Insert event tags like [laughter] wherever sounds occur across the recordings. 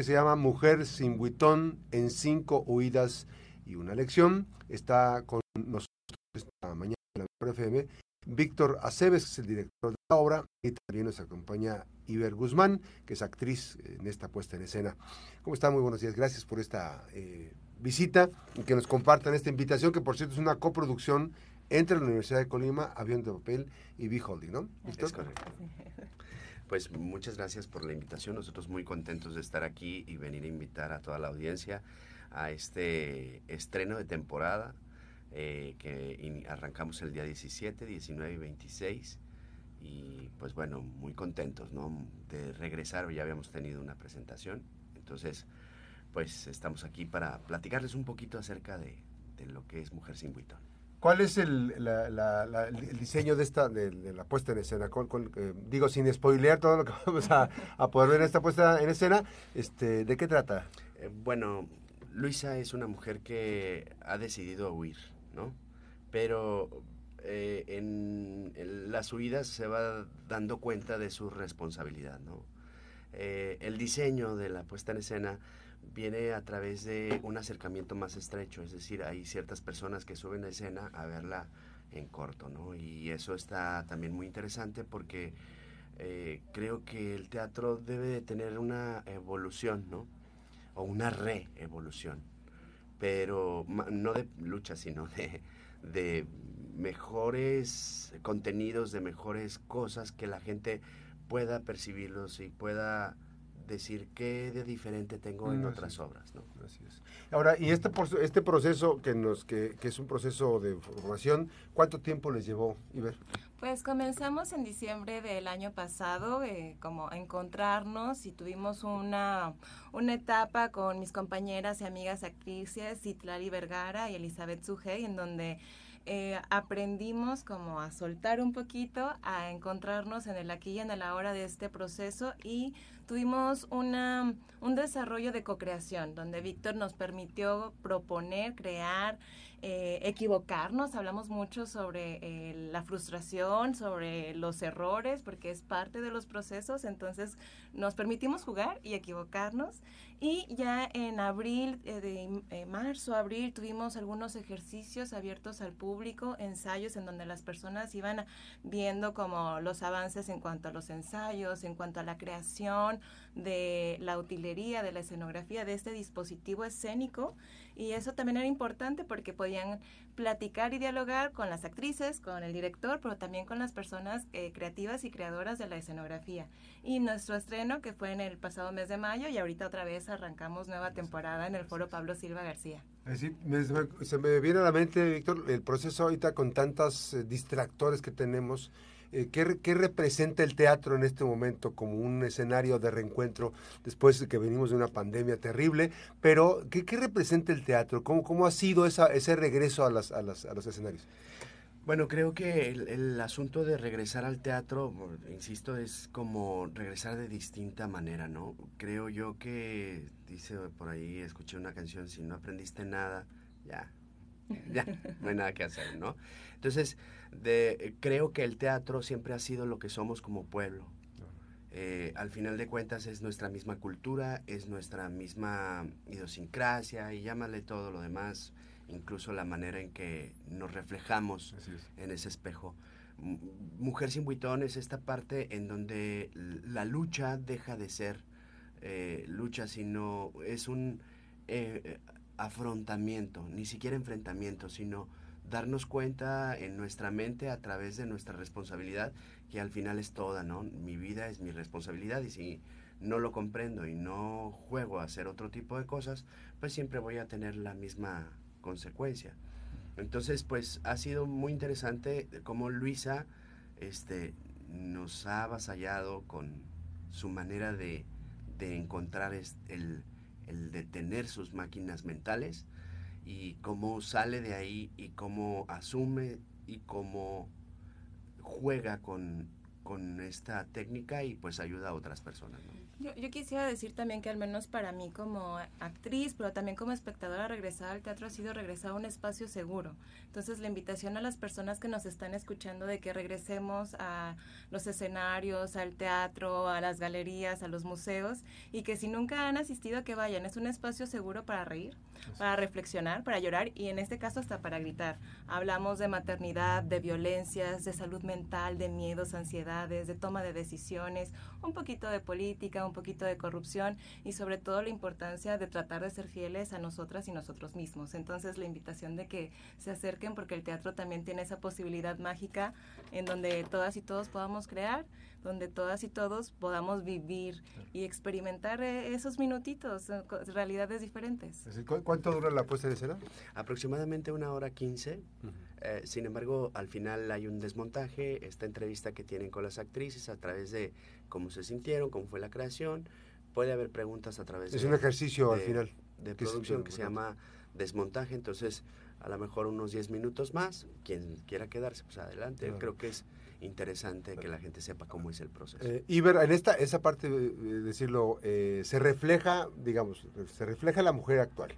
que se llama Mujer sin buitón en cinco huidas y una lección. Está con nosotros esta mañana en la FM Víctor Aceves, que es el director de la obra, y también nos acompaña Iber Guzmán, que es actriz en esta puesta en escena. ¿Cómo está? Muy buenos días. Gracias por esta eh, visita y que nos compartan esta invitación, que por cierto es una coproducción entre la Universidad de Colima, Avión de Papel y Beholding, ¿no? Es correcto. Pues muchas gracias por la invitación. Nosotros muy contentos de estar aquí y venir a invitar a toda la audiencia a este estreno de temporada eh, que arrancamos el día 17, 19 y 26. Y pues bueno, muy contentos ¿no? de regresar. Ya habíamos tenido una presentación. Entonces, pues estamos aquí para platicarles un poquito acerca de, lo que es Mujer sin Buitón. ¿Cuál es el, el, diseño de esta de, la puesta en escena? Eh, digo, sin spoilear todo lo que [laughs] vamos a, a, poder ver en esta puesta en escena, este, ¿de qué trata? Eh, bueno, Luisa es una mujer que ha decidido huir, ¿no? Pero eh, en, las huidas se va dando cuenta de su responsabilidad, ¿no? el diseño de la puesta en escena viene a través de un acercamiento más estrecho, es decir, hay ciertas personas que suben a escena a verla en corto, ¿no? Y eso está también muy interesante porque eh, creo que el teatro debe de tener una evolución, ¿no? O una re-evolución, pero no de lucha, sino de, de mejores contenidos, de mejores cosas que la gente pueda percibirlos y pueda decir qué de diferente tengo en otras obras. ¿no? Ahora, y este, este proceso que, nos, que, que, es un proceso de formación, ¿cuánto tiempo les llevó, Iber? Pues comenzamos en diciembre del año pasado, eh, como a encontrarnos y tuvimos una, una etapa con mis compañeras y amigas actrices, Citlari Vergara y Elizabeth Sujei, en donde eh, aprendimos como a soltar un poquito, a encontrarnos en el aquí y en el ahora de este proceso y tuvimos una, un desarrollo de co-creación donde Víctor nos permitió proponer, crear, eh, equivocarnos, hablamos mucho sobre eh, la frustración, sobre los errores, porque es parte de los procesos, entonces nos permitimos jugar y equivocarnos. Y ya en abril, eh, de marzo, abril, tuvimos algunos ejercicios abiertos al público, ensayos en donde las personas iban viendo como los avances en cuanto a los ensayos, en cuanto a la creación de la utilería, de la escenografía, de este dispositivo escénico y eso también era importante porque podían platicar y dialogar con las actrices, con el director, pero también con las personas eh, creativas y creadoras de la escenografía. Y nuestro estreno, que fue en el pasado mes de mayo, y ahorita otra vez arrancamos nueva temporada en el foro Pablo Silva García. Así, se me viene a la mente, Víctor, el proceso ahorita con tantos eh, distractores que tenemos eh, ¿qué, representa el teatro en este momento como un escenario de reencuentro después de que venimos de una pandemia terrible? Pero, ¿qué, representa el teatro? ¿Cómo, cómo ha sido esa, ese regreso a, las, a, las, a los escenarios? Bueno, creo que el, asunto de regresar al teatro, insisto, es como regresar de distinta manera, ¿no? Creo yo que, dice por ahí, escuché una canción, si no aprendiste nada, ya, ya, no hay nada que hacer, ¿no? Entonces, de, creo que el teatro siempre ha sido lo que somos como pueblo. Eh, al final de cuentas es nuestra misma cultura, es nuestra misma idiosincrasia y llámale todo lo demás, incluso la manera en que nos reflejamos en ese espejo. Mujer sin buitón es esta parte en donde la lucha deja de ser eh, lucha, sino es un eh, afrontamiento, ni siquiera enfrentamiento, sino darnos cuenta en nuestra mente a través de nuestra responsabilidad, que al final es toda, ¿no? Mi vida es mi responsabilidad y si no lo comprendo y no juego a hacer otro tipo de cosas, pues siempre voy a tener la misma consecuencia. Entonces, pues ha sido muy interesante cómo Luisa este, nos ha avasallado con su manera de, de encontrar el, el detener sus máquinas mentales y cómo sale de ahí y cómo asume y cómo juega con, con esta técnica y pues ayuda a otras personas. Yo, yo, quisiera decir también que al menos para mí como actriz, pero también como espectadora, regresar al teatro ha sido regresar a un espacio seguro. Entonces la invitación a las personas que nos están escuchando de que regresemos a los escenarios, al teatro, a las galerías, a los museos y que si nunca han asistido que vayan. Es un espacio seguro para reír, para reflexionar, para llorar y en este caso hasta para gritar. Hablamos de maternidad, de violencias, de salud mental, de miedos, ansiedades, de toma de decisiones, un poquito de política, un poquito de corrupción y sobre todo la importancia de tratar de ser fieles a nosotras y nosotros mismos. Entonces la invitación de que se acerquen porque el teatro también tiene esa posibilidad mágica en donde todas y todos podamos crear, donde todas y todos podamos vivir y experimentar eh, esos minutitos, eh, realidades diferentes. ¿Cuánto dura la puesta de escena? Aproximadamente una hora quince. Uh -huh. eh, sin embargo, al final hay un desmontaje, esta entrevista que tienen con las actrices a través de cómo se sintieron, cómo fue la creación. Puede haber preguntas a través es de... un ejercicio de, al final. De producción que se llama desmontaje, entonces a lo mejor unos 10 minutos más, quien quiera quedarse, pues adelante. Claro. Creo que es interesante que la gente sepa cómo es el proceso. Eh, Iber, en esta esa parte de decirlo, eh, se refleja, digamos, se refleja la mujer actual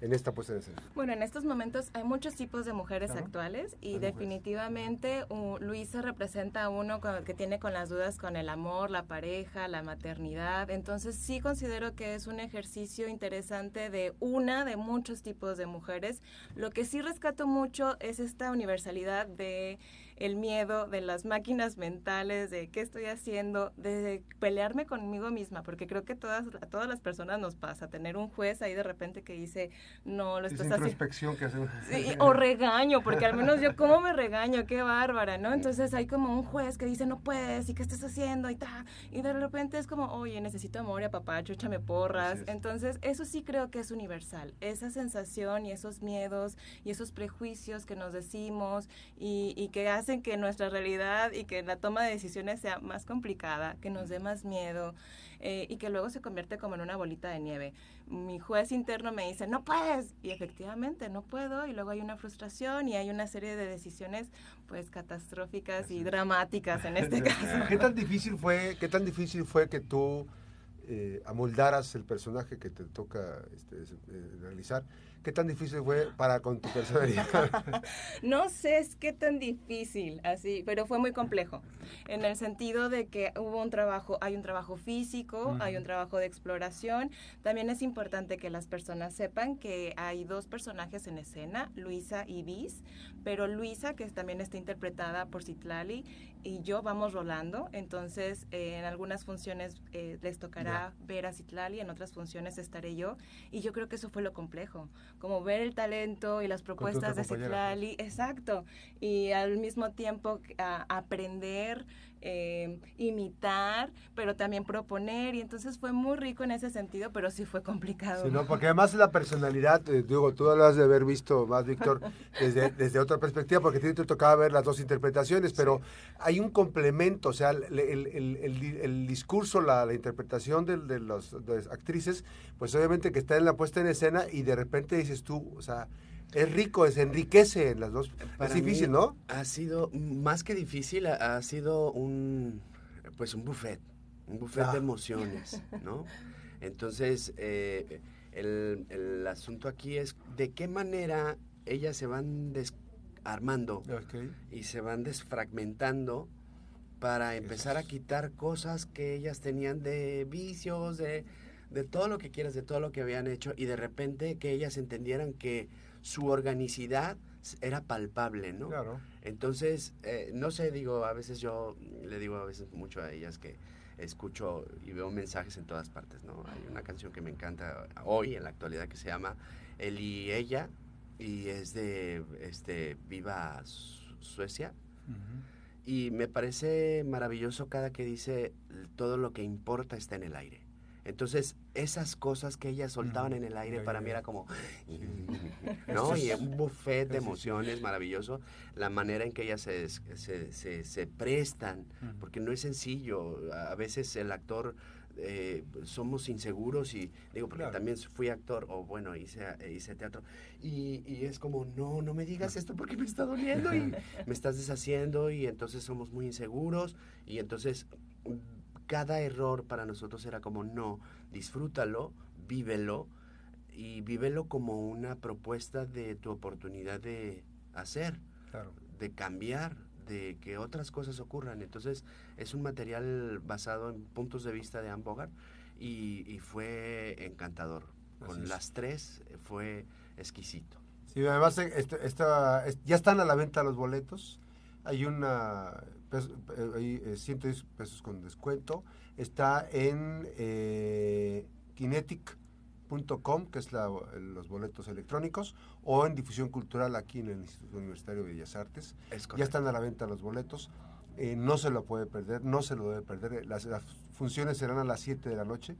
en esta puesta de escena? Bueno, en estos momentos hay muchos tipos de mujeres ¿no? actuales y Las definitivamente uh, Luisa representa a uno con, que tiene con las dudas con el amor, la pareja, la maternidad. Entonces sí considero que es un ejercicio interesante de una de muchos tipos de mujeres. Lo que sí rescato mucho es esta universalidad de el miedo, de las máquinas mentales, de qué estoy haciendo, de pelearme conmigo misma, porque creo que todas, a todas las personas nos pasa, tener un juez ahí de repente que dice, no, lo estás haciendo. introspección que hace. Sí, o regaño, porque al menos yo, ¿cómo me regaño? Qué bárbara, ¿no? Entonces hay como un juez que dice, no puedes, y qué estás haciendo, y ta, y de repente es como, oye, necesito amor y apapacho, échame porras. Entonces, eso sí creo que es universal, esa sensación y esos miedos y esos prejuicios que nos decimos y, y que hacen hacen que nuestra realidad y que la toma de decisiones sea más complicada, que nos dé más miedo eh, y que luego se convierte como en una bolita de nieve. Mi juez interno me dice, no puedes, y efectivamente no puedo, y luego hay una frustración y hay una serie de decisiones pues catastróficas y dramáticas en este [laughs] caso. ¿Qué tan difícil fue, qué tan difícil fue que tú eh, amoldaras el personaje que te toca este, eh, realizar? ¿Qué tan difícil fue para con tu personalidad? [laughs] no sé es qué tan difícil, así, pero fue muy complejo, en el sentido de que hubo un trabajo, hay un trabajo físico, hay un trabajo de exploración. También es importante que las personas sepan que hay dos personajes en escena, Luisa y Bis, pero Luisa, que también está interpretada por Citlali, y yo vamos rolando, entonces eh, en algunas funciones eh, les tocará yeah. ver a Citlali, en otras funciones estaré yo, y yo creo que eso fue lo complejo, como ver el talento y las propuestas de Citlali, exacto, y al mismo tiempo a, aprender, eh, imitar, pero también proponer, y entonces fue muy rico en ese sentido, pero sí fue complicado. Sí, no, porque además la personalidad, eh, digo, tú lo has de haber visto más, Víctor, [laughs] desde, desde otra perspectiva, porque a ti te tocaba ver las dos interpretaciones, pero sí. hay un complemento, o sea, el, el, el, el discurso, la, la interpretación de, de las actrices, pues obviamente que está en la puesta en escena y de repente dices tú, o sea, es rico, se enriquece en las dos. Para es difícil, ¿no? Ha sido, más que difícil, ha, ha, sido un, pues un buffet, un buffet ah. de emociones, ¿no? Entonces, eh, el, el, asunto aquí es de qué manera ellas se van desarmando okay. y se van desfragmentando para empezar a quitar cosas que ellas tenían de vicios, de, de todo lo que quieras, de todo lo que habían hecho y de repente que ellas entendieran que su organicidad era palpable, ¿no? Claro. Entonces, eh, no sé, digo, a veces yo le digo a veces mucho a ellas que escucho y veo mensajes en todas partes, ¿no? Hay una canción que me encanta hoy, en la actualidad, que se llama Él y ella, y es de este, Viva Suecia. Uh -huh. Y me parece maravilloso cada que dice, todo lo que importa está en el aire. Entonces, esas cosas que ellas soltaban en el aire para mí era como, [laughs] ¿no? Y un buffet de emociones maravilloso, la manera en que ellas se, se, se, se prestan, porque no es sencillo. A veces el actor eh, somos inseguros y digo, porque Claro. también fui actor o bueno, hice, hice teatro y, y es como, no, no me digas esto porque me está doliendo y [laughs] me estás deshaciendo y entonces somos muy inseguros y entonces mm, cada error para nosotros era como, no, disfrútalo, vívelo y vívelo como una propuesta de tu oportunidad de hacer Claro. de cambiar, de que otras cosas ocurran. Entonces, es un material basado en puntos de vista de Anne Bogart y, y fue encantador. Así Con es. las tres eh, fue exquisito. Sí, además eh, este- esta- ya están a la venta los boletos. Hay una pes- eh, hay, eh, 110 pesos con descuento. Está en eh, kinetic.com, que es la- los boletos electrónicos, o en difusión cultural aquí en el Instituto Universitario de Bellas Artes. Es Ya están a la venta los boletos. Eh, no se lo puede perder, no se lo debe perder. Las, las funciones serán a las 7 de la noche.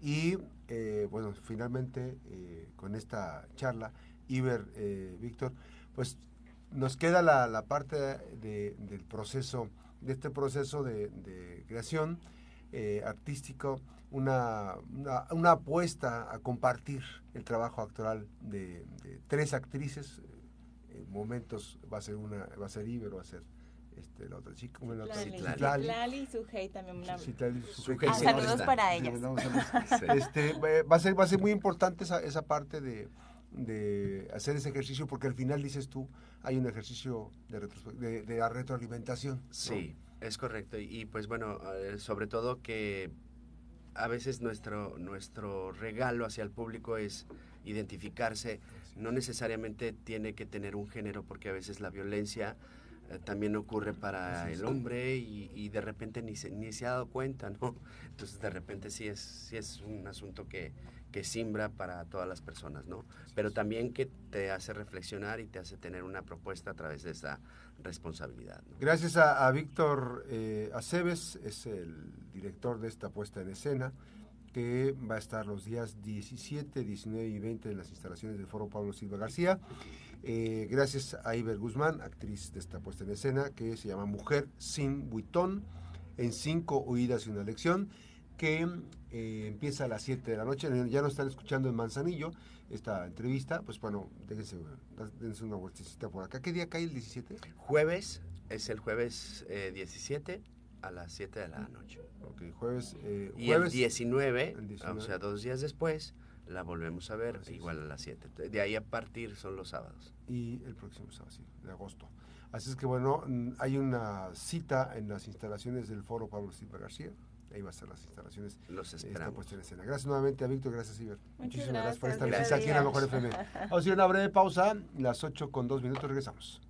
Y eh, bueno, finalmente eh, con esta charla, Iber, eh, Víctor, pues nos queda la, la parte de- del proceso, de este proceso de, de creación eh, artístico, una, una, una apuesta a compartir el trabajo actoral de, de tres actrices. En momentos va a ser una, va a ser Iber, va a ser este, la otra chica, bueno, la otra- Citlali. Citlali. Y Sujei también. una- Citlali, Sujei Ah, saludos para ellas. Sí. Este, va, a ser, va a ser muy importante esa, esa parte de, de hacer ese ejercicio, porque al final, dices tú, hay un ejercicio de, retrospe- de, de la retroalimentación. ¿no? Sí, es correcto. Y, y, pues bueno, sobre todo que a veces nuestro, nuestro regalo hacia el público es identificarse. No necesariamente tiene que tener un género, porque a veces la violencia también ocurre para el hombre y, y de repente ni se, ni se ha dado cuenta, ¿no? Entonces de repente sí es, sí es un asunto que, que simbra para todas las personas, ¿no? Pero también que te hace reflexionar y te hace tener una propuesta a través de esa responsabilidad, ¿no? Gracias a, a Víctor eh, Aceves, es el director de esta puesta en escena, que va a estar los días 17, 19 y 20 en las instalaciones del Foro Pablo Silva García. Eh, gracias a Iber Guzmán, actriz de esta puesta en escena, que se llama Mujer sin buitón, en cinco huidas y una lección, que eh, empieza a las 7 de la noche. Ya nos están escuchando en Manzanillo esta entrevista. Pues bueno, déjense, dense una vueltecita por acá. ¿Qué día cae el 17? Jueves, es el jueves eh, 17 a las 7 de la noche. Ok, jueves. eh, Y jueves el 19, el 19. o sea, dos días después, la volvemos a ver Así es. igual a las 7. De ahí a partir son los sábados. y el próximo sábado, sí, de agosto. Así es que bueno, mm, hay una cita en las instalaciones del Foro Pablo Silva García. Ahí va a estar las instalaciones Los esperamos. puesta en escena. Gracias nuevamente a Víctor, gracias Iber. Muchas gracias por esta gracias, visita aquí en la Mejor FM. Vamos a ir a una breve pausa, las 8 con 2 minutos regresamos.